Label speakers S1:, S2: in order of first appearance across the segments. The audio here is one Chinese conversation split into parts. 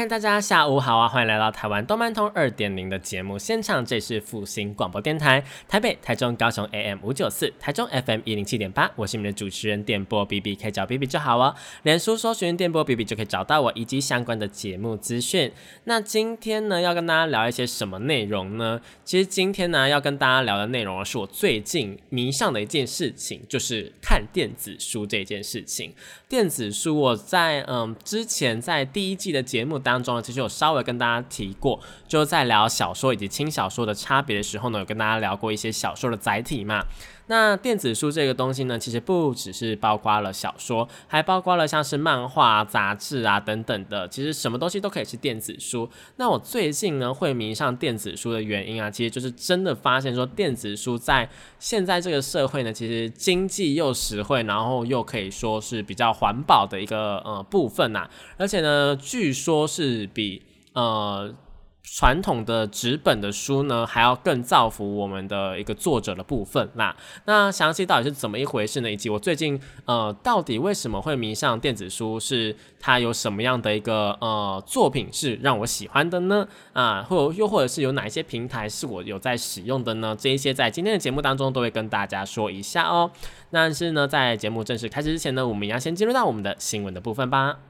S1: 嗨，大家下午好啊！欢迎来到台湾动漫通二点零的节目现场，这是复兴广播电台，台北、台中、高雄 AM 五九四，台中 FM 一零七点八。我是你们的主持人电波 B B，可以找 B B 就好哦。脸书搜寻电波 B B 就可以找到我以及相关的节目资讯。那今天呢，要跟大家聊一些什么内容呢？其实今天呢，要跟大家聊的内容是我最近迷上的一件事情，就是看电子书这件事情。电子书，我在嗯之前在第一季的节目当当中呢，其实有稍微跟大家提过，就在聊小说以及轻小说的差别的时候呢，有跟大家聊过一些小说的载体嘛。那电子书这个东西呢，其实不只是包括了小说，还包括了像是漫画、杂志啊等等的，其实什么东西都可以是电子书。那我最近呢会迷上电子书的原因啊，其实就是真的发现说电子书在现在这个社会呢，其实经济又实惠，然后又可以说是比较环保的一个呃部分呐，而且呢，据说是比呃。传统的纸本的书呢，还要更造福我们的一个作者的部分啦。那详细到底是怎么一回事呢？以及我最近呃，到底为什么会迷上电子书？是它有什么样的一个呃作品是让我喜欢的呢？啊，或又或者是有哪一些平台是我有在使用的呢？这一些在今天的节目当中都会跟大家说一下哦。但是呢，在节目正式开始之前呢，我们要先进入到我们的新闻的部分吧。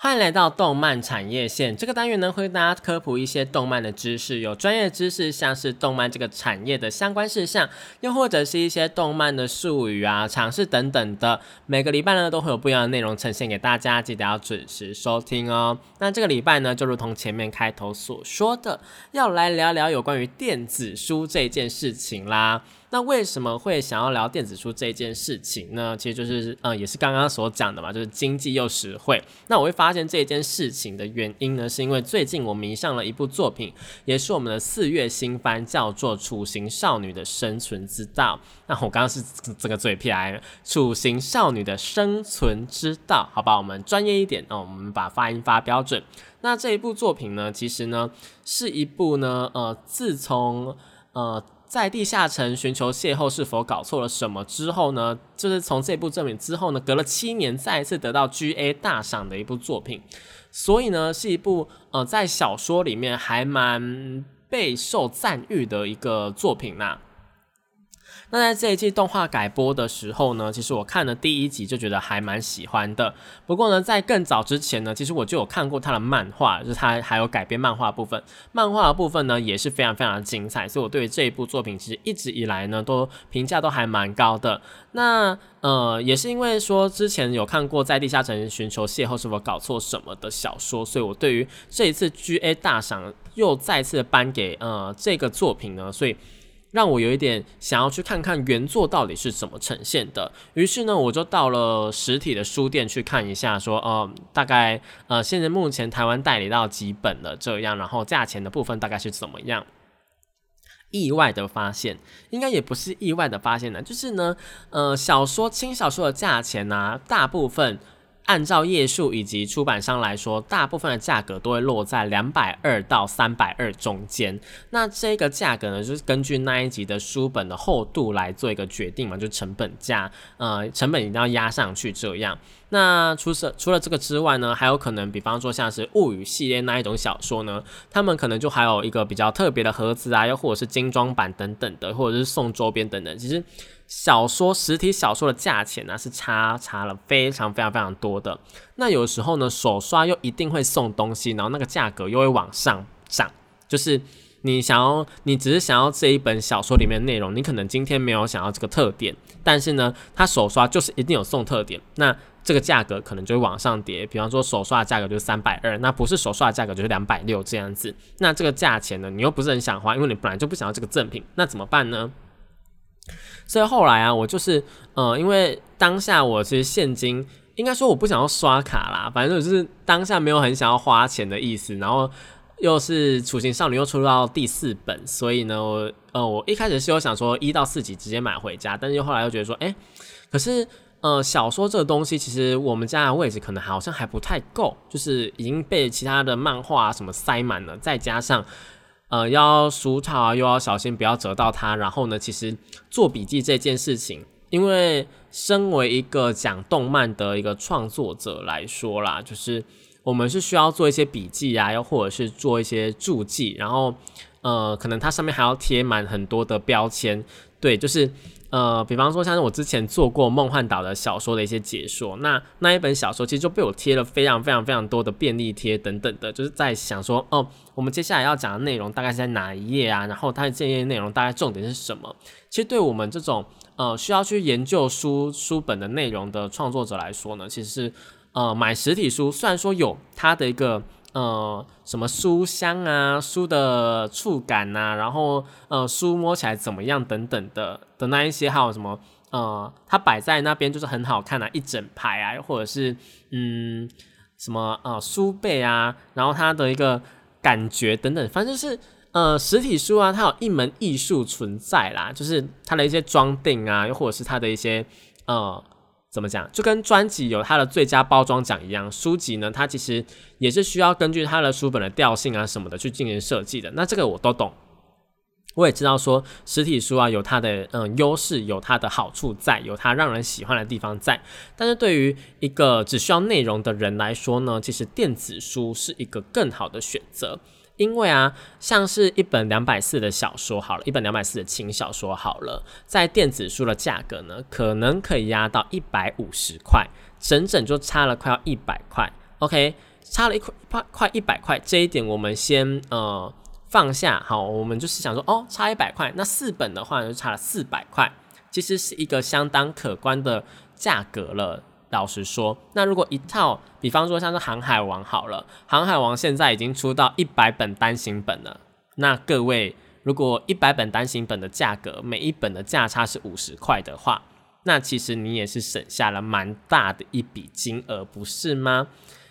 S1: 欢迎来到动漫产业线这个单元呢，会为大家科普一些动漫的知识，有专业知识，像是动漫这个产业的相关事项，又或者是一些动漫的术语啊、尝试等等的。每个礼拜呢，都会有不一样的内容呈现给大家，记得要准时收听哦。那这个礼拜呢，就如同前面开头所说的，要来聊聊有关于电子书这件事情啦。那为什么会想要聊电子书这件事情呢？其实就是，嗯，也是刚刚所讲的嘛，就是经济又实惠。那我会发现这件事情的原因呢，是因为最近我迷上了一部作品，也是我们的四月新番，叫做《楚行少女的生存之道》。那我刚刚是这个嘴皮来，《楚行少女的生存之道》，好吧，我们专业一点，那我们把发音发标准。那这一部作品呢，其实呢，是一部呢，呃，自从呃。在地下城寻求邂逅，是否搞错了什么之后呢？就是从这部作品之后呢，隔了七年再一次得到 G A 大赏的一部作品，所以呢，是一部呃在小说里面还蛮备受赞誉的一个作品呐。那在这一季动画改播的时候呢，其实我看了第一集就觉得还蛮喜欢的。不过呢，在更早之前呢，其实我就有看过他的漫画，就是他还有改编漫画部分。漫画的部分呢，也是非常非常精彩，所以我对于这一部作品其实一直以来呢，都评价都还蛮高的。那呃，也是因为说之前有看过在地下城寻求邂逅是否搞错什么的小说，所以我对于这一次 G A 大赏又再次颁给呃这个作品呢，所以。让我有一点想要去看看原作到底是怎么呈现的，于是呢，我就到了实体的书店去看一下，说，呃，大概，呃，现在目前台湾代理到几本了这样，然后价钱的部分大概是怎么样？意外的发现，应该也不是意外的发现呢，就是呢，呃，小说轻小说的价钱呢，大部分。按照页数以及出版商来说，大部分的价格都会落在两百二到三百二中间。那这个价格呢，就是根据那一集的书本的厚度来做一个决定嘛，就成本价，呃，成本一定要压上去这样。那除此除了这个之外呢，还有可能，比方说像是物语系列那一种小说呢，他们可能就还有一个比较特别的盒子啊，又或者是精装版等等的，或者是送周边等等。其实。小说实体小说的价钱呢是差差了非常非常非常多的。那有时候呢手刷又一定会送东西，然后那个价格又会往上涨。就是你想要，你只是想要这一本小说里面内容，你可能今天没有想要这个特点，但是呢，它手刷就是一定有送特点，那这个价格可能就会往上叠。比方说手刷的价格就是三百二，那不是手刷的价格就是两百六这样子。那这个价钱呢，你又不是很想花，因为你本来就不想要这个赠品，那怎么办呢？所以后来啊，我就是呃，因为当下我其实现金应该说我不想要刷卡啦，反正就是当下没有很想要花钱的意思，然后。又是《雏形少女》又出到第四本，所以呢，我呃，我一开始是有想说一到四集直接买回家，但是又后来又觉得说，哎，可是呃，小说这个东西其实我们家的位置可能好像还不太够，就是已经被其他的漫画什么塞满了，再加上呃要书套啊，又要小心不要折到它，然后呢，其实做笔记这件事情，因为身为一个讲动漫的一个创作者来说啦，就是。我们是需要做一些笔记啊，又或者是做一些注记，然后呃，可能它上面还要贴满很多的标签。对，就是呃，比方说像是我之前做过《梦幻岛》的小说的一些解说，那那一本小说其实就被我贴了非常非常非常多的便利贴等等的，就是在想说，哦，我们接下来要讲的内容大概是在哪一页啊？然后它的这页内容大概重点是什么？其实对我们这种呃需要去研究书书本的内容的创作者来说呢，其实是。呃，买实体书虽然说有它的一个呃什么书香啊、书的触感呐，然后呃书摸起来怎么样等等的的那一些，还有什么呃它摆在那边就是很好看啊，一整排啊，或者是嗯什么呃书背啊，然后它的一个感觉等等，反正就是呃实体书啊，它有一门艺术存在啦，就是它的一些装订啊，又或者是它的一些呃。怎么讲？就跟专辑有它的最佳包装奖一样，书籍呢，它其实也是需要根据它的书本的调性啊什么的去进行设计的。那这个我都懂，我也知道说实体书啊有它的嗯优势，有它的好处在，有它让人喜欢的地方在。但是对于一个只需要内容的人来说呢，其实电子书是一个更好的选择。因为啊，像是一本两百四的小说好了，一本两百四的轻小说好了，在电子书的价格呢，可能可以压到一百五十块，整整就差了快要一百块。OK，差了一块快快一百块，这一点我们先呃放下。好，我们就是想说，哦，差一百块，那四本的话就差了四百块，其实是一个相当可观的价格了。老实说，那如果一套，比方说像是《航海王》好了，《航海王》现在已经出到一百本单行本了。那各位，如果一百本单行本的价格，每一本的价差是五十块的话，那其实你也是省下了蛮大的一笔金额，不是吗？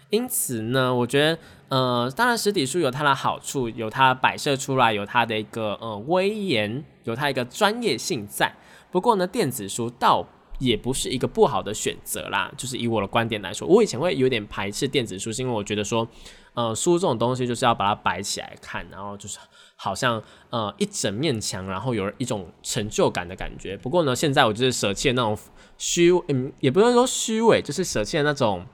S1: 因此呢，我觉得，呃，当然实体书有它的好处，有它摆设出来，有它的一个呃威严，有它一个专业性在。不过呢，电子书到也不是一个不好的选择啦，就是以我的观点来说，我以前会有点排斥电子书，是因为我觉得说，呃，书这种东西就是要把它摆起来看，然后就是好像呃一整面墙，然后有一种成就感的感觉。不过呢，现在我就是舍弃那种虚，嗯，也不能说虚伪，就是舍弃那种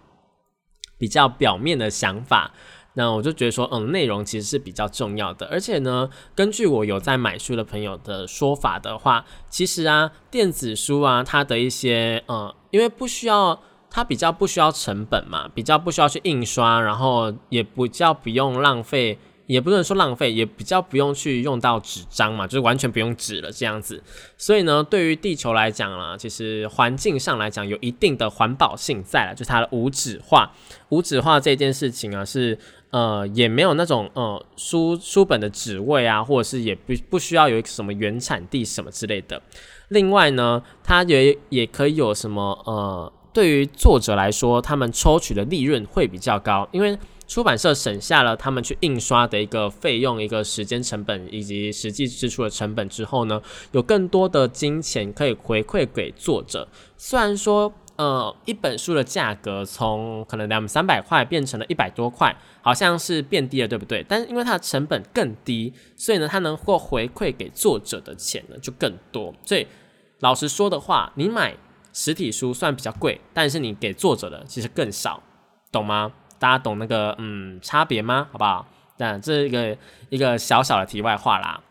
S1: 比较表面的想法。那我就觉得说，嗯，内容其实是比较重要的，而且呢，根据我有在买书的朋友的说法的话，其实啊，电子书啊，它的一些，呃，因为不需要，它比较不需要成本嘛，比较不需要去印刷，然后也不叫不用浪费。也不能说浪费，也比较不用去用到纸张嘛，就是完全不用纸了这样子。所以呢，对于地球来讲啦，其实环境上来讲有一定的环保性在了，就是它的无纸化。无纸化这件事情啊，是呃也没有那种呃书书本的纸位啊，或者是也不不需要有什么原产地什么之类的。另外呢，它也也可以有什么呃，对于作者来说，他们抽取的利润会比较高，因为。出版社省下了他们去印刷的一个费用、一个时间成本以及实际支出的成本之后呢，有更多的金钱可以回馈给作者。虽然说，呃，一本书的价格从可能两三百块变成了一百多块，好像是变低了，对不对？但是因为它的成本更低，所以呢，它能够回馈给作者的钱呢就更多。所以老实说的话，你买实体书算比较贵，但是你给作者的其实更少，懂吗？大家懂那个嗯差别吗？好不好？那这一个一个小小的题外话啦。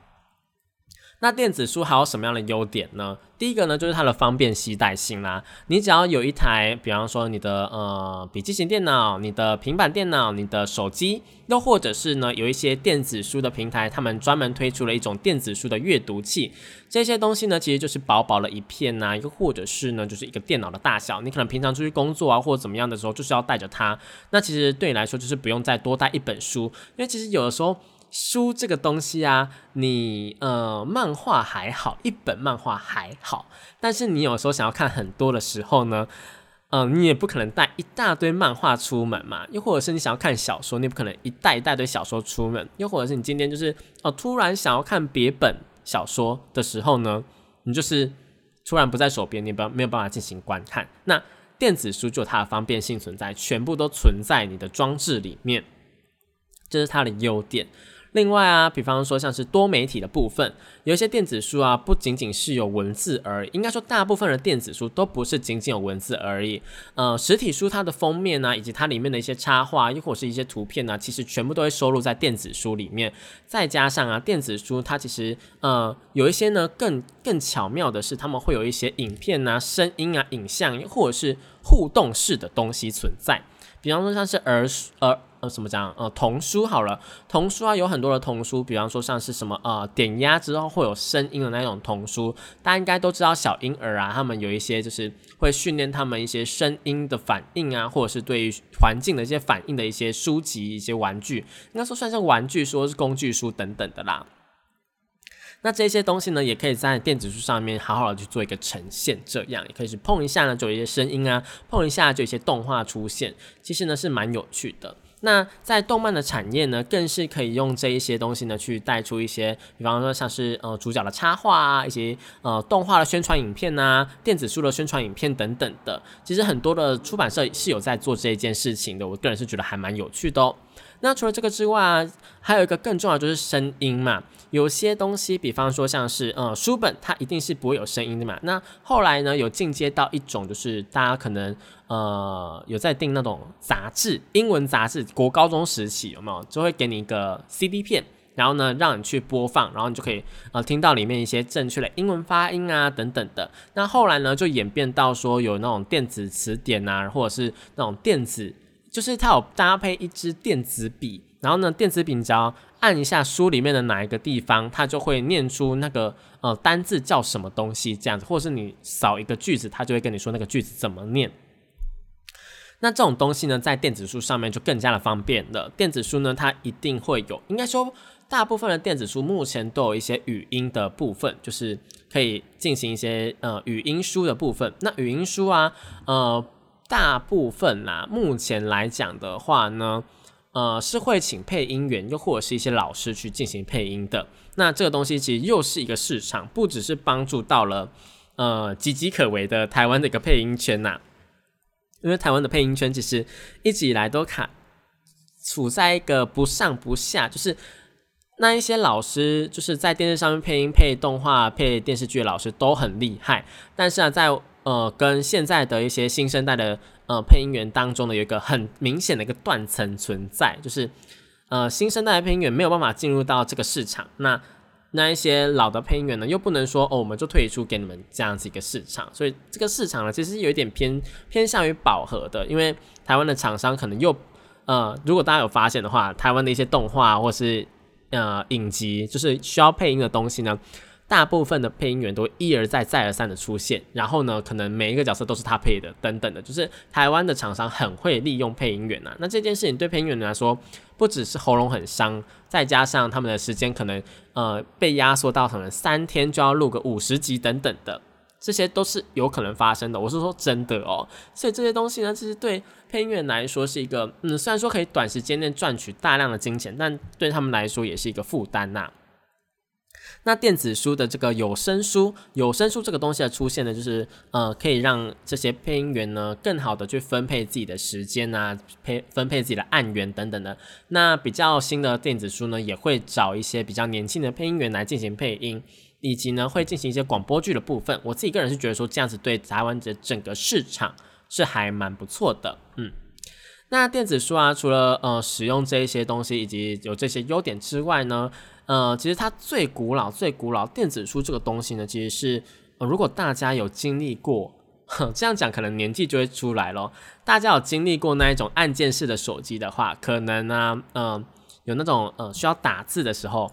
S1: 那电子书还有什么样的优点呢？第一个呢，就是它的方便携带性啦。你只要有一台，比方说你的呃笔记型电脑、你的平板电脑、你的手机，又或者是呢有一些电子书的平台，他们专门推出了一种电子书的阅读器。这些东西呢，其实就是薄薄的一片呐，又或者是呢就是一个电脑的大小。你可能平常出去工作啊，或者怎么样的时候，就是要带着它。那其实对你来说，就是不用再多带一本书，因为其实有的时候。书这个东西啊，你呃，漫画还好，一本漫画还好，但是你有时候想要看很多的时候呢，嗯，你也不可能带一大堆漫画出门嘛，又或者是你想要看小说，你不可能一带一大堆小说出门，又或者是你今天就是哦，突然想要看别本小说的时候呢，你就是突然不在手边，你不没有办法进行观看。那电子书就有它的方便性存在，全部都存在你的装置里面，这是它的优点。另外啊，比方说像是多媒体的部分，有一些电子书啊，不仅仅是有文字而已，应该说大部分的电子书都不是仅仅有文字而已。呃，实体书它的封面呢，以及它里面的一些插画，又或是一些图片呢，其实全部都会收录在电子书里面。再加上啊，电子书它其实呃有一些呢更更巧妙的是，他们会有一些影片啊、声音啊、影像，或者是互动式的东西存在。比方说像是儿儿。呃，什么讲？呃，童书好了，童书啊，有很多的童书，比方说像是什么呃，点压之后会有声音的那种童书，大家应该都知道，小婴儿啊，他们有一些就是会训练他们一些声音的反应啊，或者是对于环境的一些反应的一些书籍、一些玩具，应该说算是玩具，书是工具书等等的啦。那这些东西呢，也可以在电子书上面好好的去做一个呈现，这样也可以是碰一下呢，就有一些声音啊，碰一下就有一些动画出现，其实呢是蛮有趣的。那在动漫的产业呢，更是可以用这一些东西呢，去带出一些，比方说像是呃主角的插画啊，以及呃动画的宣传影片呐，电子书的宣传影片等等的。其实很多的出版社是有在做这一件事情的，我个人是觉得还蛮有趣的哦。那除了这个之外，还有一个更重要就是声音嘛。有些东西，比方说像是呃书本，它一定是不会有声音的嘛。那后来呢，有进阶到一种，就是大家可能呃有在订那种杂志，英文杂志，国高中时期有没有，就会给你一个 CD 片，然后呢让你去播放，然后你就可以呃听到里面一些正确的英文发音啊等等的。那后来呢，就演变到说有那种电子词典啊，或者是那种电子。就是它有搭配一支电子笔，然后呢，电子笔只要按一下书里面的哪一个地方，它就会念出那个呃单字叫什么东西这样子，或者是你扫一个句子，它就会跟你说那个句子怎么念。那这种东西呢，在电子书上面就更加的方便了。电子书呢，它一定会有，应该说大部分的电子书目前都有一些语音的部分，就是可以进行一些呃语音书的部分。那语音书啊，呃。大部分啦，目前来讲的话呢，呃，是会请配音员，又或者是一些老师去进行配音的。那这个东西其实又是一个市场，不只是帮助到了呃岌岌可危的台湾的一个配音圈呐。因为台湾的配音圈其实一直以来都卡处在一个不上不下，就是那一些老师就是在电视上面配音、配动画、配电视剧的老师都很厉害，但是啊，在呃，跟现在的一些新生代的呃配音员当中呢，有一个很明显的一个断层存在，就是呃新生代的配音员没有办法进入到这个市场，那那一些老的配音员呢，又不能说哦，我们就退出给你们这样子一个市场，所以这个市场呢，其实有一点偏偏向于饱和的，因为台湾的厂商可能又呃，如果大家有发现的话，台湾的一些动画或是呃影集，就是需要配音的东西呢。大部分的配音员都一而再、再而三的出现，然后呢，可能每一个角色都是他配的，等等的，就是台湾的厂商很会利用配音员呐。那这件事情对配音员来说，不只是喉咙很伤，再加上他们的时间可能呃被压缩到可能三天就要录个五十集等等的，这些都是有可能发生的。我是说真的哦，所以这些东西呢，其实对配音员来说是一个，嗯，虽然说可以短时间内赚取大量的金钱，但对他们来说也是一个负担呐。那电子书的这个有声书，有声书这个东西的出现呢，就是呃，可以让这些配音员呢更好的去分配自己的时间啊，配分配自己的案源等等的。那比较新的电子书呢，也会找一些比较年轻的配音员来进行配音，以及呢会进行一些广播剧的部分。我自己个人是觉得说这样子对台湾的整个市场是还蛮不错的，嗯。那电子书啊，除了呃使用这一些东西以及有这些优点之外呢？呃，其实它最古老、最古老电子书这个东西呢，其实是呃、如果大家有经历过，这样讲可能年纪就会出来咯。大家有经历过那一种按键式的手机的话，可能呢，嗯，有那种呃需要打字的时候。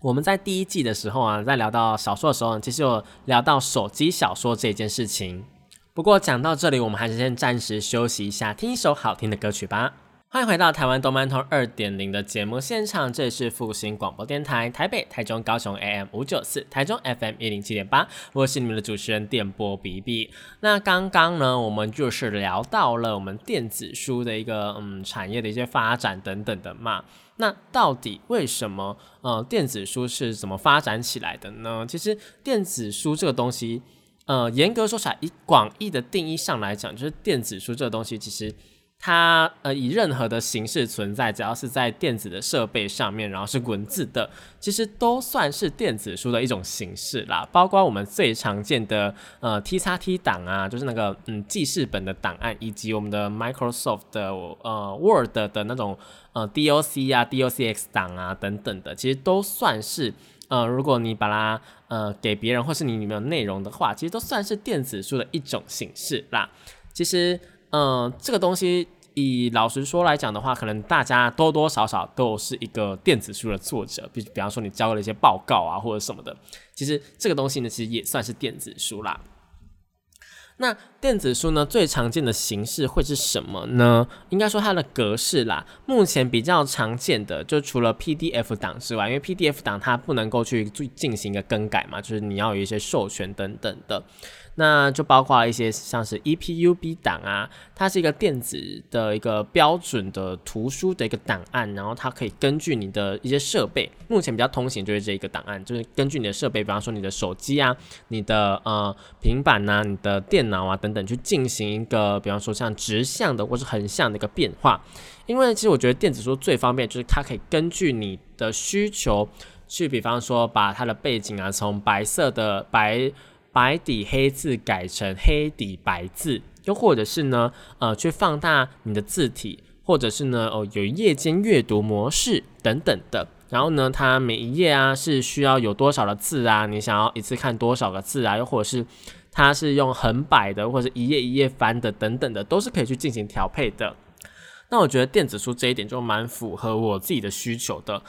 S1: 我们在第一季的时候啊，在聊到小说的时候，其实有聊到手机小说这件事情。不过讲到这里，我们还是先暂时休息一下，听一首好听的歌曲吧。欢迎回到台湾动漫通二点零的节目现场，这里是复兴广播电台台北、台中、高雄 AM 五九四，台中 FM 一零七点八，我是你们的主持人电波比比。那刚刚呢，我们就是聊到了我们电子书的一个嗯产业的一些发展等等的嘛。那到底为什么呃电子书是怎么发展起来的呢？其实电子书这个东西，呃，严格说起来，以广义的定义上来讲，就是电子书这个东西其实。它呃以任何的形式存在，只要是在电子的设备上面，然后是文字的，其实都算是电子书的一种形式啦。包括我们最常见的呃 T 叉 T 档啊，就是那个嗯记事本的档案，以及我们的 Microsoft 的呃 Word 的那种呃 DOC 啊 DOCX 档啊等等的，其实都算是呃如果你把它呃给别人或是你里面有内容的话，其实都算是电子书的一种形式啦。其实。嗯，这个东西以老实说来讲的话，可能大家多多少少都是一个电子书的作者，比比方说你交了一些报告啊或者什么的，其实这个东西呢，其实也算是电子书啦。那电子书呢，最常见的形式会是什么呢？应该说它的格式啦，目前比较常见的就除了 PDF 档之外，因为 PDF 档它不能够去进行一个更改嘛，就是你要有一些授权等等的。那就包括一些像是 EPUB 档啊，它是一个电子的一个标准的图书的一个档案，然后它可以根据你的一些设备，目前比较通行就是这一个档案，就是根据你的设备，比方说你的手机啊、你的呃平板呐、你的电脑啊等等，去进行一个比方说像直向的或是横向的一个变化。因为其实我觉得电子书最方便就是它可以根据你的需求去，比方说把它的背景啊从白色的白。白底黑字改成黑底白字，又或者是呢，呃，去放大你的字体，或者是呢，哦，有夜间阅读模式等等的。然后呢，它每一页啊是需要有多少的字啊？你想要一次看多少个字啊？又或者是它是用横摆的，或者一页一页翻的等等的，都是可以去进行调配的。那我觉得电子书这一点就蛮符合我自己的需求的。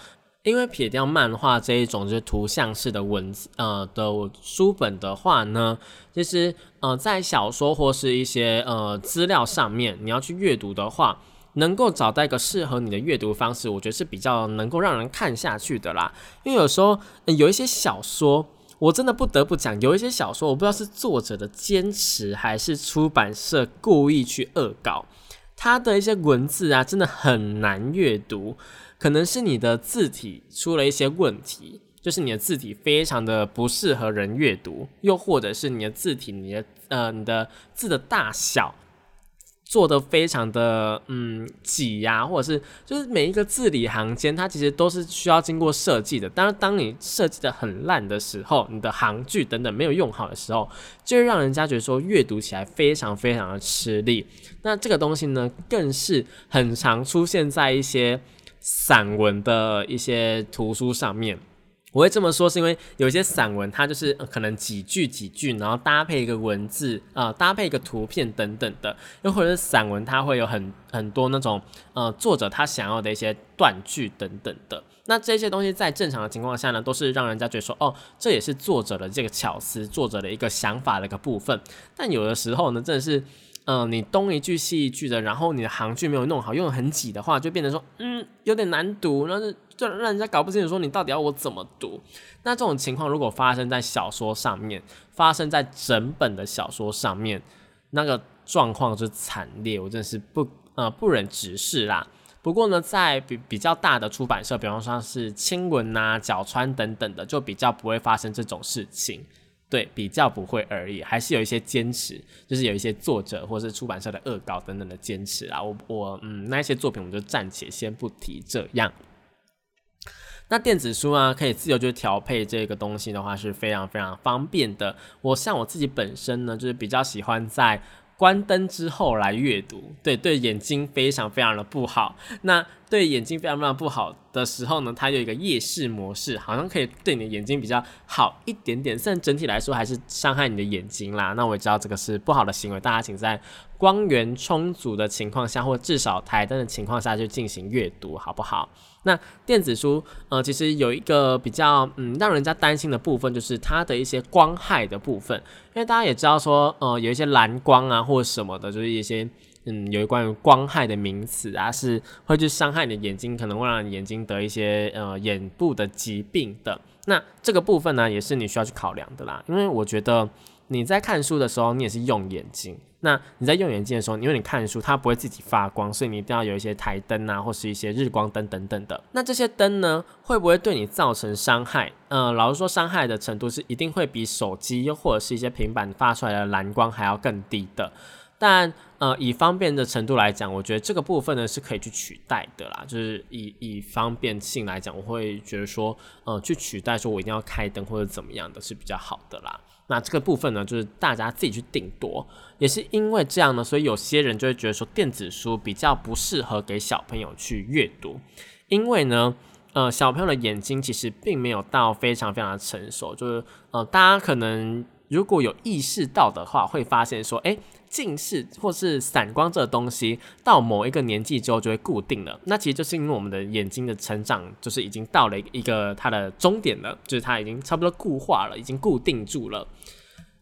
S1: 因为撇掉漫画这一种就是图像式的文字呃的书本的话呢，其实呃在小说或是一些呃资料上面，你要去阅读的话，能够找到一个适合你的阅读方式，我觉得是比较能够让人看下去的啦。因为有时候有一些小说，我真的不得不讲，有一些小说我不知道是作者的坚持，还是出版社故意去恶搞，他的一些文字啊，真的很难阅读。可能是你的字体出了一些问题，就是你的字体非常的不适合人阅读，又或者是你的字体，你的呃你的字的大小做的非常的嗯挤呀，或者是就是每一个字里行间，它其实都是需要经过设计的。当然，当你设计的很烂的时候，你的行距等等没有用好的时候，就会让人家觉得说阅读起来非常非常的吃力。那这个东西呢，更是很常出现在一些。散文的一些图书上面，我会这么说，是因为有一些散文，它就是可能几句几句，然后搭配一个文字啊，搭配一个图片等等的，又或者是散文，它会有很很多那种呃作者他想要的一些断句等等的。那这些东西在正常的情况下呢，都是让人家觉得说，哦，这也是作者的这个巧思，作者的一个想法的一个部分。但有的时候呢，真的是。嗯，你东一句西一句的，然后你的行距没有弄好，用的很挤的话，就变成说，嗯，有点难读，然后就让人家搞不清楚，说你到底要我怎么读。那这种情况如果发生在小说上面，发生在整本的小说上面，那个状况就惨烈，我真是不呃不忍直视啦。不过呢，在比比较大的出版社，比方说是青文呐、角川等等的，就比较不会发生这种事情。对，比较不会而已，还是有一些坚持，就是有一些作者或是出版社的恶搞等等的坚持啊。我我嗯，那一些作品我们就暂且先不提。这样，那电子书啊，可以自由就调配这个东西的话，是非常非常方便的。我像我自己本身呢，就是比较喜欢在关灯之后来阅读，对对，眼睛非常非常的不好。那对眼睛非常非常不好的时候呢，它有一个夜视模式，好像可以对你的眼睛比较好一点点。但整体来说还是伤害你的眼睛啦。那我也知道这个是不好的行为，大家请在光源充足的情况下，或至少台灯的情况下去进行阅读，好不好？那电子书，呃，其实有一个比较嗯让人家担心的部分，就是它的一些光害的部分，因为大家也知道说，呃，有一些蓝光啊或者什么的，就是一些。嗯，有关于光害的名词啊，是会去伤害你的眼睛，可能会让你眼睛得一些呃眼部的疾病的。那这个部分呢，也是你需要去考量的啦。因为我觉得你在看书的时候，你也是用眼睛。那你在用眼睛的时候，因为你看书，它不会自己发光，所以你一定要有一些台灯啊，或是一些日光灯等等的。那这些灯呢，会不会对你造成伤害？呃，老实说，伤害的程度是一定会比手机又或者是一些平板发出来的蓝光还要更低的。但呃，以方便的程度来讲，我觉得这个部分呢是可以去取代的啦。就是以以方便性来讲，我会觉得说，呃，去取代说我一定要开灯或者怎么样的是比较好的啦。那这个部分呢，就是大家自己去定夺。也是因为这样呢，所以有些人就会觉得说，电子书比较不适合给小朋友去阅读，因为呢，呃，小朋友的眼睛其实并没有到非常非常的成熟，就是呃，大家可能如果有意识到的话，会发现说，哎。近视或是散光这个东西，到某一个年纪之后就会固定了。那其实就是因为我们的眼睛的成长，就是已经到了一个它的终点了，就是它已经差不多固化了，已经固定住了。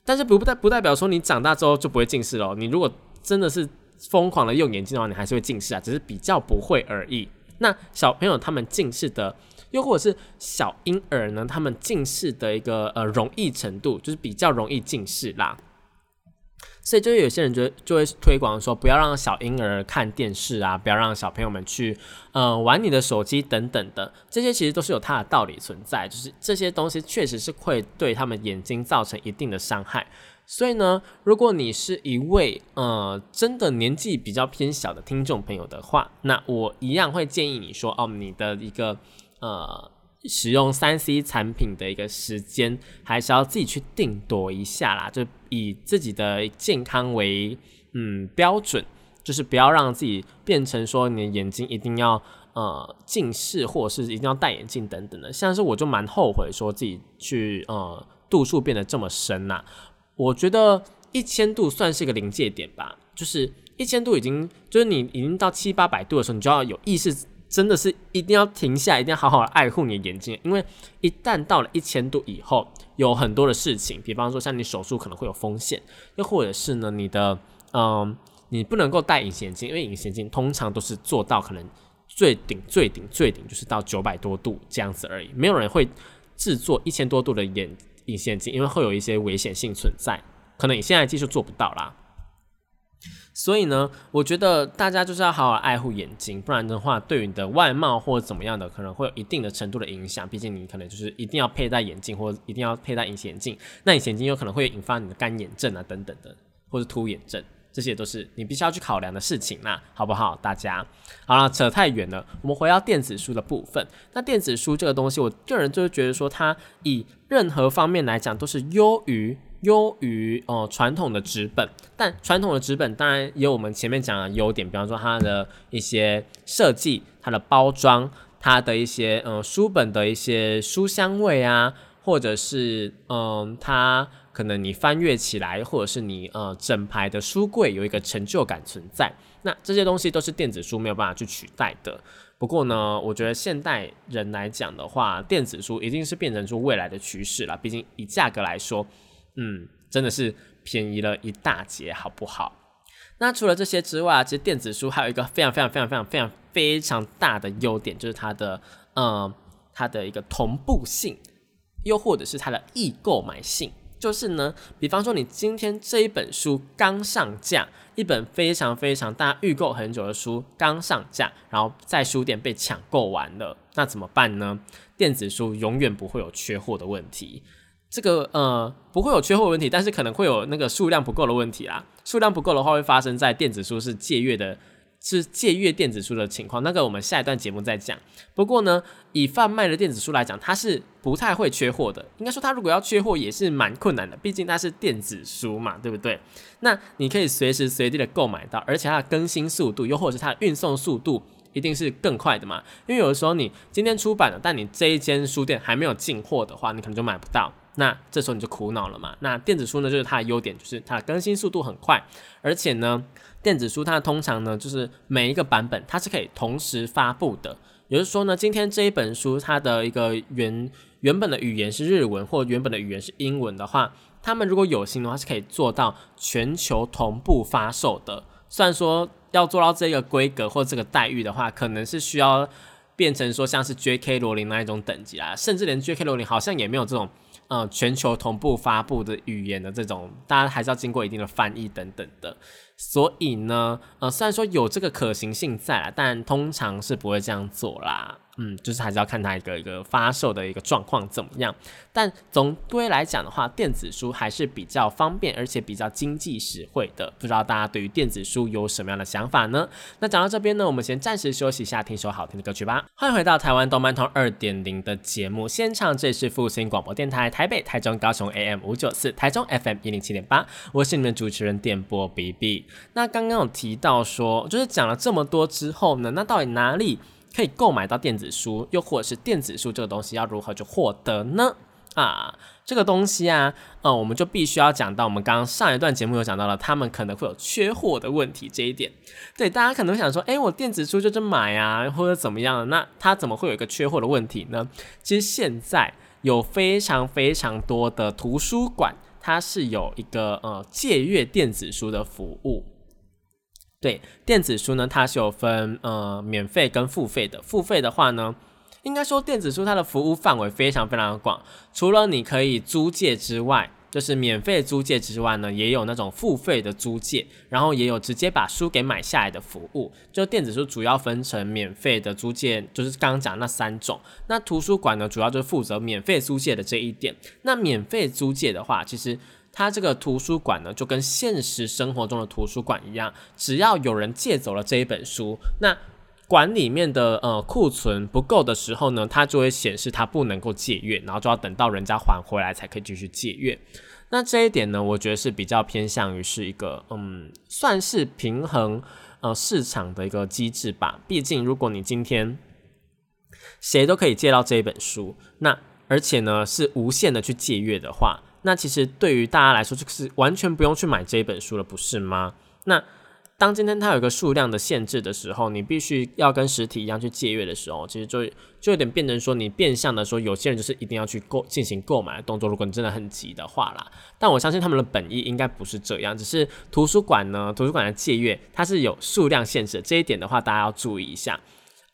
S1: 但是不代不代表说你长大之后就不会近视了。你如果真的是疯狂的用眼镜的话，你还是会近视啊，只是比较不会而已。那小朋友他们近视的，又或者是小婴儿呢，他们近视的一个呃容易程度，就是比较容易近视啦。所以，就是有些人就就会推广说，不要让小婴儿看电视啊，不要让小朋友们去，呃，玩你的手机等等的，这些其实都是有它的道理存在，就是这些东西确实是会对他们眼睛造成一定的伤害。所以呢，如果你是一位呃真的年纪比较偏小的听众朋友的话，那我一样会建议你说，哦，你的一个呃。使用三 C 产品的一个时间，还是要自己去定夺一下啦。就以自己的健康为嗯标准，就是不要让自己变成说你的眼睛一定要呃近视，或者是一定要戴眼镜等等的。像是我就蛮后悔说自己去呃度数变得这么深呐。我觉得一千度算是一个临界点吧，就是一千度已经就是你已经到七八百度的时候，你就要有意识。真的是一定要停下，一定要好好爱护你的眼睛，因为一旦到了一千度以后，有很多的事情，比方说像你手术可能会有风险，又或者是呢，你的嗯，你不能够戴隐形眼镜，因为隐形眼镜通常都是做到可能最顶、最顶、最顶就是到九百多度这样子而已，没有人会制作一千多度的眼隐形眼镜，因为会有一些危险性存在，可能你现在技术做不到啦。所以呢，我觉得大家就是要好好爱护眼睛，不然的话，对于你的外貌或者怎么样的，可能会有一定的程度的影响。毕竟你可能就是一定要佩戴眼镜，或者一定要佩戴隐形眼镜，那隐形眼镜有可能会引发你的干眼症啊等等的，或者凸眼症，这些都是你必须要去考量的事情啦，好不好？大家好了，扯太远了，我们回到电子书的部分。那电子书这个东西，我个人就是觉得说，它以任何方面来讲都是优于。优于哦传统的纸本，但传统的纸本当然也有我们前面讲的优点，比方说它的一些设计、它的包装、它的一些嗯书本的一些书香味啊，或者是嗯它可能你翻阅起来，或者是你呃整排的书柜有一个成就感存在，那这些东西都是电子书没有办法去取代的。不过呢，我觉得现代人来讲的话，电子书一定是变成出未来的趋势了，毕竟以价格来说。嗯，真的是便宜了一大截，好不好？那除了这些之外，其实电子书还有一个非常非常非常非常非常非常大的优点，就是它的呃它的一个同步性，又或者是它的易购买性。就是呢，比方说你今天这一本书刚上架，一本非常非常大家预购很久的书刚上架，然后在书店被抢购完了，那怎么办呢？电子书永远不会有缺货的问题。这个呃不会有缺货问题，但是可能会有那个数量不够的问题啦。数量不够的话，会发生在电子书是借阅的，是借阅电子书的情况。那个我们下一段节目再讲。不过呢，以贩卖的电子书来讲，它是不太会缺货的。应该说，它如果要缺货也是蛮困难的，毕竟它是电子书嘛，对不对？那你可以随时随地的购买到，而且它的更新速度，又或者是它的运送速度，一定是更快的嘛。因为有的时候你今天出版了，但你这一间书店还没有进货的话，你可能就买不到。那这时候你就苦恼了嘛。那电子书呢，就是它的优点，就是它的更新速度很快，而且呢，电子书它通常呢，就是每一个版本它是可以同时发布的。也就是说呢，今天这一本书它的一个原原本的语言是日文，或原本的语言是英文的话，他们如果有心的话，是可以做到全球同步发售的。虽然说要做到这个规格或这个待遇的话，可能是需要变成说像是 J.K. 罗琳那一种等级啊，甚至连 J.K. 罗琳好像也没有这种。呃，全球同步发布的语言的这种，大家还是要经过一定的翻译等等的。所以呢，呃，虽然说有这个可行性在，但通常是不会这样做啦。嗯，就是还是要看它一个一个发售的一个状况怎么样。但总归来讲的话，电子书还是比较方便，而且比较经济实惠的。不知道大家对于电子书有什么样的想法呢？那讲到这边呢，我们先暂时休息一下，听首好听的歌曲吧。欢迎回到台湾动漫通二点零的节目现场，这里是复兴广播电台台北、台中、高雄 AM 五九四，台中 FM 一零七点八，我是你们主持人电波 BB。那刚刚有提到说，就是讲了这么多之后呢，那到底哪里？可以购买到电子书，又或者是电子书这个东西要如何去获得呢？啊，这个东西啊，呃，我们就必须要讲到我们刚刚上一段节目有讲到了，他们可能会有缺货的问题这一点。对，大家可能会想说，哎，我电子书就这买啊，或者怎么样？那它怎么会有一个缺货的问题呢？其实现在有非常非常多的图书馆，它是有一个呃借阅电子书的服务。对电子书呢，它是有分呃免费跟付费的。付费的话呢，应该说电子书它的服务范围非常非常的广，除了你可以租借之外，就是免费租借之外呢，也有那种付费的租借，然后也有直接把书给买下来的服务。就电子书主要分成免费的租借，就是刚刚讲那三种。那图书馆呢，主要就是负责免费租借的这一点。那免费租借的话，其实。它这个图书馆呢，就跟现实生活中的图书馆一样，只要有人借走了这一本书，那馆里面的呃库存不够的时候呢，它就会显示它不能够借阅，然后就要等到人家还回来才可以继续借阅。那这一点呢，我觉得是比较偏向于是一个嗯，算是平衡呃市场的一个机制吧。毕竟如果你今天谁都可以借到这一本书，那而且呢是无限的去借阅的话。那其实对于大家来说，就是完全不用去买这一本书了，不是吗？那当今天它有一个数量的限制的时候，你必须要跟实体一样去借阅的时候，其实就就有点变成说，你变相的说，有些人就是一定要去购进行购买的动作。如果你真的很急的话啦，但我相信他们的本意应该不是这样，只是图书馆呢，图书馆的借阅它是有数量限制，这一点的话，大家要注意一下。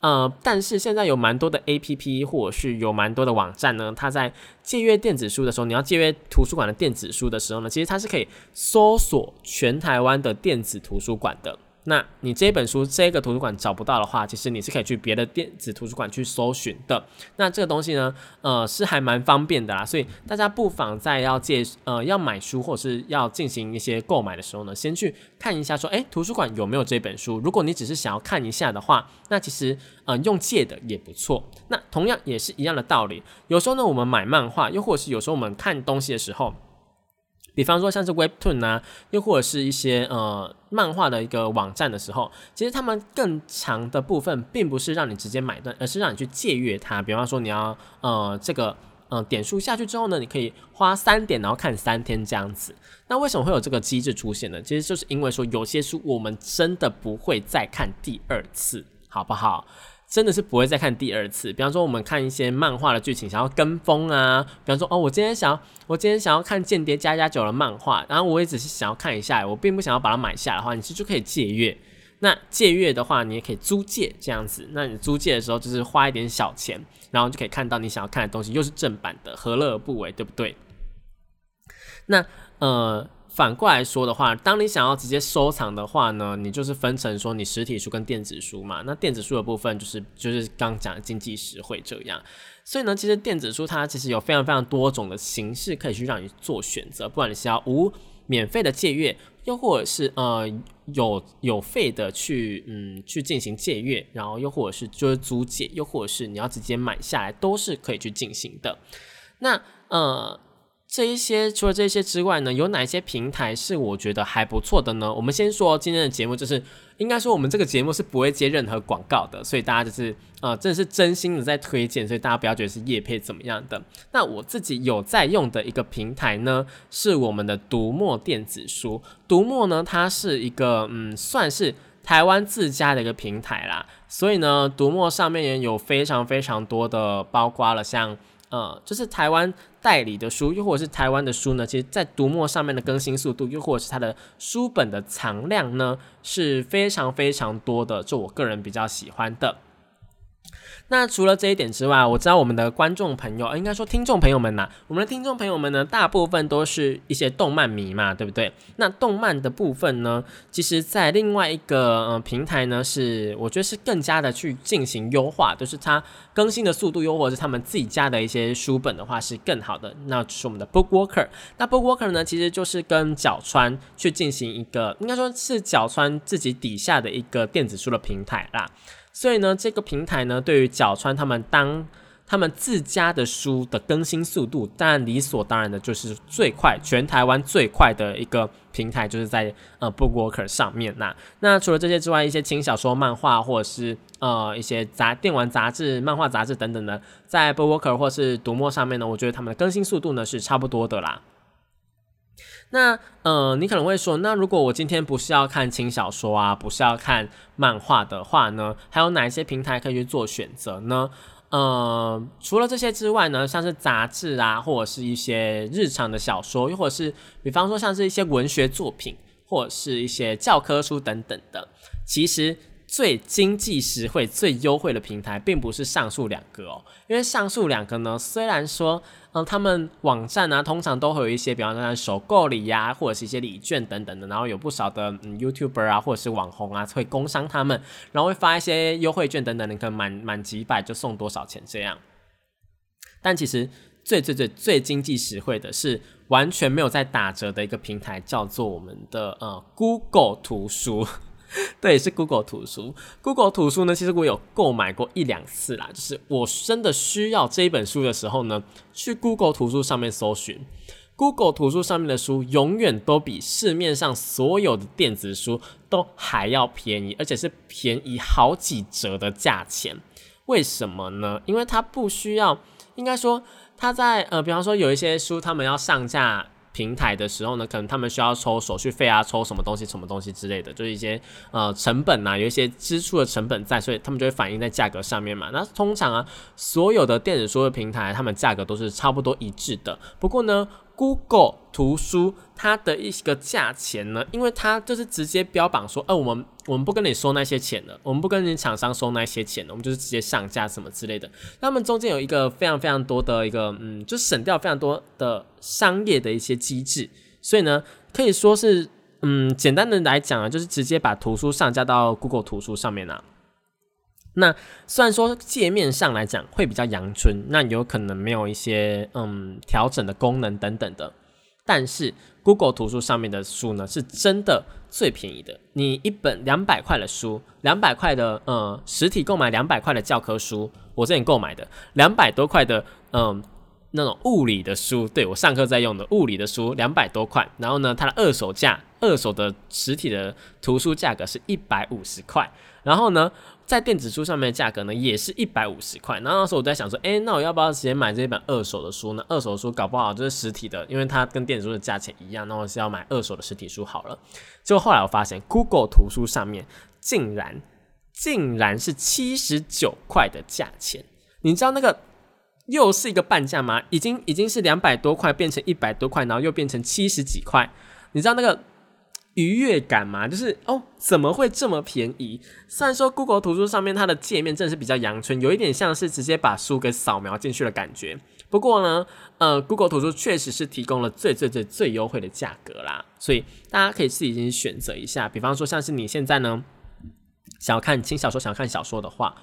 S1: 呃，但是现在有蛮多的 A P P 或者是有蛮多的网站呢，它在借阅电子书的时候，你要借阅图书馆的电子书的时候呢，其实它是可以搜索全台湾的电子图书馆的。那你这本书这个图书馆找不到的话，其实你是可以去别的电子图书馆去搜寻的。那这个东西呢，呃，是还蛮方便的啦。所以大家不妨在要借呃要买书或者是要进行一些购买的时候呢，先去看一下说，诶，图书馆有没有这本书？如果你只是想要看一下的话，那其实呃用借的也不错。那同样也是一样的道理。有时候呢，我们买漫画，又或者是有时候我们看东西的时候。比方说像是 Webtoon 啊，又或者是一些呃漫画的一个网站的时候，其实他们更长的部分并不是让你直接买断，而是让你去借阅它。比方说你要呃这个呃点数下去之后呢，你可以花三点然后看三天这样子。那为什么会有这个机制出现呢？其实就是因为说有些书我们真的不会再看第二次，好不好？真的是不会再看第二次。比方说，我们看一些漫画的剧情，想要跟风啊。比方说，哦，我今天想要，我今天想要看《间谍加加九》的漫画，然后我也只是想要看一下，我并不想要把它买下的话，你其实就可以借阅。那借阅的话，你也可以租借这样子。那你租借的时候，就是花一点小钱，然后就可以看到你想要看的东西，又是正版的，何乐而不为，对不对？那呃。反过来说的话，当你想要直接收藏的话呢，你就是分成说你实体书跟电子书嘛。那电子书的部分就是就是刚讲的经济实惠这样。所以呢，其实电子书它其实有非常非常多种的形式可以去让你做选择，不管你是要无免费的借阅，又或者是呃有有费的去嗯去进行借阅，然后又或者是就是租借，又或者是你要直接买下来，都是可以去进行的。那呃。这一些除了这些之外呢，有哪些平台是我觉得还不错的呢？我们先说今天的节目，就是应该说我们这个节目是不会接任何广告的，所以大家就是呃，真的是真心的在推荐，所以大家不要觉得是叶配怎么样的。那我自己有在用的一个平台呢，是我们的读墨电子书。读墨呢，它是一个嗯，算是台湾自家的一个平台啦，所以呢，读墨上面也有非常非常多的，包括了像。呃，就是台湾代理的书，又或者是台湾的书呢，其实在读墨上面的更新速度，又或者是它的书本的藏量呢，是非常非常多的，就我个人比较喜欢的。那除了这一点之外，我知道我们的观众朋友，应该说听众朋友们呐，我们的听众朋友们呢，大部分都是一些动漫迷嘛，对不对？那动漫的部分呢，其实在另外一个呃平台呢，是我觉得是更加的去进行优化，就是它更新的速度，又或者是他们自己家的一些书本的话是更好的。那就是我们的 Bookwalker。那 Bookwalker 呢，其实就是跟角川去进行一个，应该说是角川自己底下的一个电子书的平台啦。所以呢，这个平台呢，对于角川他们当他们自家的书的更新速度，当然理所当然的就是最快，全台湾最快的一个平台，就是在呃 Bookwalker 上面。那那除了这些之外，一些轻小说、漫画，或者是呃一些杂电玩杂志、漫画杂志等等的，在 Bookwalker 或是读墨上面呢，我觉得他们的更新速度呢是差不多的啦。那呃，你可能会说，那如果我今天不是要看轻小说啊，不是要看漫画的话呢，还有哪一些平台可以去做选择呢？呃，除了这些之外呢，像是杂志啊，或者是一些日常的小说，又或者是比方说像是一些文学作品，或者是一些教科书等等的，其实。最经济实惠、最优惠的平台，并不是上述两个哦，因为上述两个呢，虽然说，嗯，他们网站呢，通常都会有一些，比方说像首购礼呀，或者是一些礼券等等的，然后有不少的嗯 YouTuber 啊，或者是网红啊，会工商他们，然后会发一些优惠券等等，你可能满满几百就送多少钱这样。但其实最最最最经济实惠的是完全没有在打折的一个平台，叫做我们的呃 Google 图书。对，是 Google 图书。Google 图书呢，其实我有购买过一两次啦。就是我真的需要这一本书的时候呢，去 Google 图书上面搜寻。Google 图书上面的书永远都比市面上所有的电子书都还要便宜，而且是便宜好几折的价钱。为什么呢？因为它不需要，应该说它在呃，比方说有一些书，他们要上架。平台的时候呢，可能他们需要抽手续费啊，抽什么东西、什么东西之类的，就是一些呃成本呐，有一些支出的成本在，所以他们就会反映在价格上面嘛。那通常啊，所有的电子书的平台，他们价格都是差不多一致的。不过呢，Google 图书它的一个价钱呢，因为它就是直接标榜说，呃，我们我们不跟你收那些钱了，我们不跟你厂商收那些钱了，我们就是直接上架什么之类的。他们中间有一个非常非常多的一个，嗯，就省掉非常多的商业的一些机制，所以呢，可以说是，嗯，简单的来讲啊，就是直接把图书上架到 Google 图书上面啊。那虽然说界面上来讲会比较阳春，那有可能没有一些嗯调整的功能等等的，但是 Google 图书上面的书呢是真的最便宜的。你一本两百块的书，两百块的呃实体购买两百块的教科书，我之前购买的两百多块的嗯那种物理的书，对我上课在用的物理的书两百多块，然后呢它的二手价，二手的实体的图书价格是一百五十块，然后呢。在电子书上面的价格呢，也是一百五十块。然后那时候我在想说，哎，那我要不要直接买这一本二手的书呢？二手书搞不好就是实体的，因为它跟电子书的价钱一样，那我是要买二手的实体书好了。结果后来我发现，Google 图书上面竟然竟然是七十九块的价钱。你知道那个又是一个半价吗？已经已经是两百多块变成一百多块，然后又变成七十几块。你知道那个？愉悦感嘛，就是哦，怎么会这么便宜？虽然说 Google 图书上面它的界面真的是比较阳春，有一点像是直接把书给扫描进去的感觉。不过呢，呃，Google 图书确实是提供了最最最最优惠的价格啦，所以大家可以自己先选择一下。比方说，像是你现在呢想要看轻小说、想要看小说的话，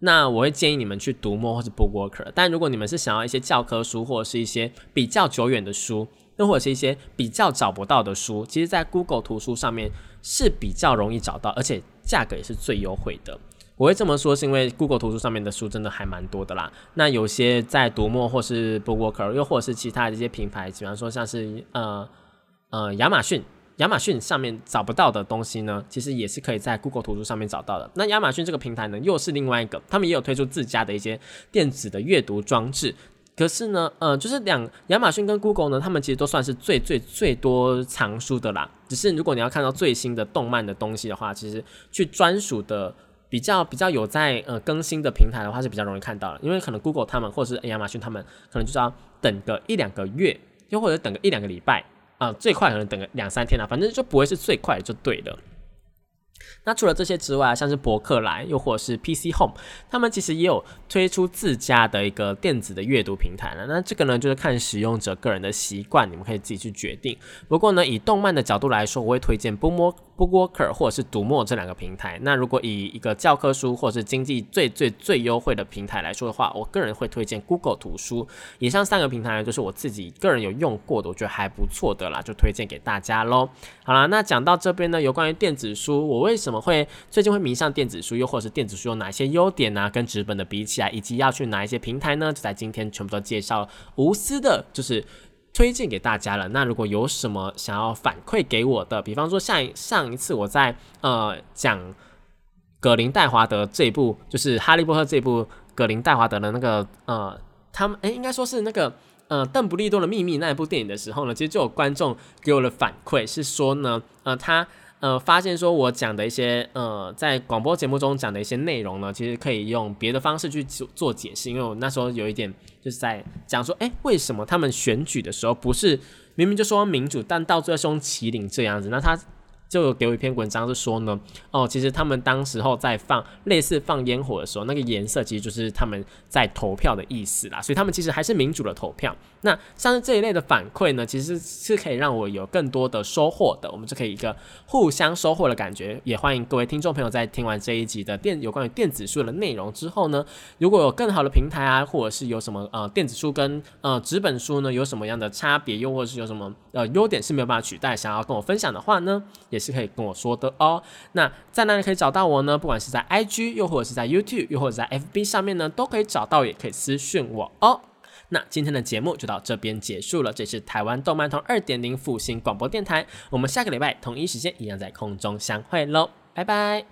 S1: 那我会建议你们去读墨或者 Bookwalker。但如果你们是想要一些教科书或者是一些比较久远的书，又或者是一些比较找不到的书，其实，在 Google 图书上面是比较容易找到，而且价格也是最优惠的。我会这么说，是因为 Google 图书上面的书真的还蛮多的啦。那有些在读墨或是 Bookwalker，又或者是其他的一些品牌，比方说像是呃呃亚马逊，亚马逊上面找不到的东西呢，其实也是可以在 Google 图书上面找到的。那亚马逊这个平台呢，又是另外一个，他们也有推出自家的一些电子的阅读装置。可是呢，呃，就是两亚马逊跟 Google 呢，他们其实都算是最最最多藏书的啦。只是如果你要看到最新的动漫的东西的话，其实去专属的。比较比较有在呃更新的平台的话是比较容易看到的，因为可能 Google 他们或者是亚马逊他们可能就是要等个一两个月，又或者等个一两个礼拜啊，最快可能等个两三天了，反正就不会是最快就对了。那除了这些之外，像是博客来又或者是 PC Home，他们其实也有推出自家的一个电子的阅读平台了。那这个呢，就是看使用者个人的习惯，你们可以自己去决定。不过呢，以动漫的角度来说，我会推荐 Boom。Bookwalker 或者是读墨这两个平台，那如果以一个教科书或者是经济最最最优惠的平台来说的话，我个人会推荐 Google 图书。以上三个平台呢，就是我自己个人有用过的，我觉得还不错的啦，就推荐给大家喽。好啦，那讲到这边呢，有关于电子书，我为什么会最近会迷上电子书，又或者是电子书有哪些优点呢？跟纸本的比起来，以及要去哪一些平台呢？就在今天全部都介绍无私的，就是。推荐给大家了。那如果有什么想要反馈给我的，比方说像上一次我在呃讲格林戴华德这部，就是哈利波特这部格林戴华德的那个呃，他们诶，应该说是那个呃邓布利多的秘密那一部电影的时候呢，其实就有观众给我的反馈是说呢，呃他。呃，发现说我讲的一些呃，在广播节目中讲的一些内容呢，其实可以用别的方式去做做解释。因为我那时候有一点就是在讲说，哎，为什么他们选举的时候不是明明就说民主，但到最后是用麒麟这样子？那他。就有给我一篇文章是说呢，哦，其实他们当时候在放类似放烟火的时候，那个颜色其实就是他们在投票的意思啦，所以他们其实还是民主的投票。那像是这一类的反馈呢，其实是可以让我有更多的收获的，我们就可以一个互相收获的感觉。也欢迎各位听众朋友在听完这一集的电有关于电子书的内容之后呢，如果有更好的平台啊，或者是有什么呃电子书跟呃纸本书呢有什么样的差别，又或者是有什么呃优点是没有办法取代，想要跟我分享的话呢，也是可以跟我说的哦。那在哪里可以找到我呢？不管是在 IG，又或者是在 YouTube，又或者在 FB 上面呢，都可以找到，也可以私讯我哦。那今天的节目就到这边结束了。这是台湾动漫通二点零复兴广播电台，我们下个礼拜同一时间一样在空中相会喽，拜拜。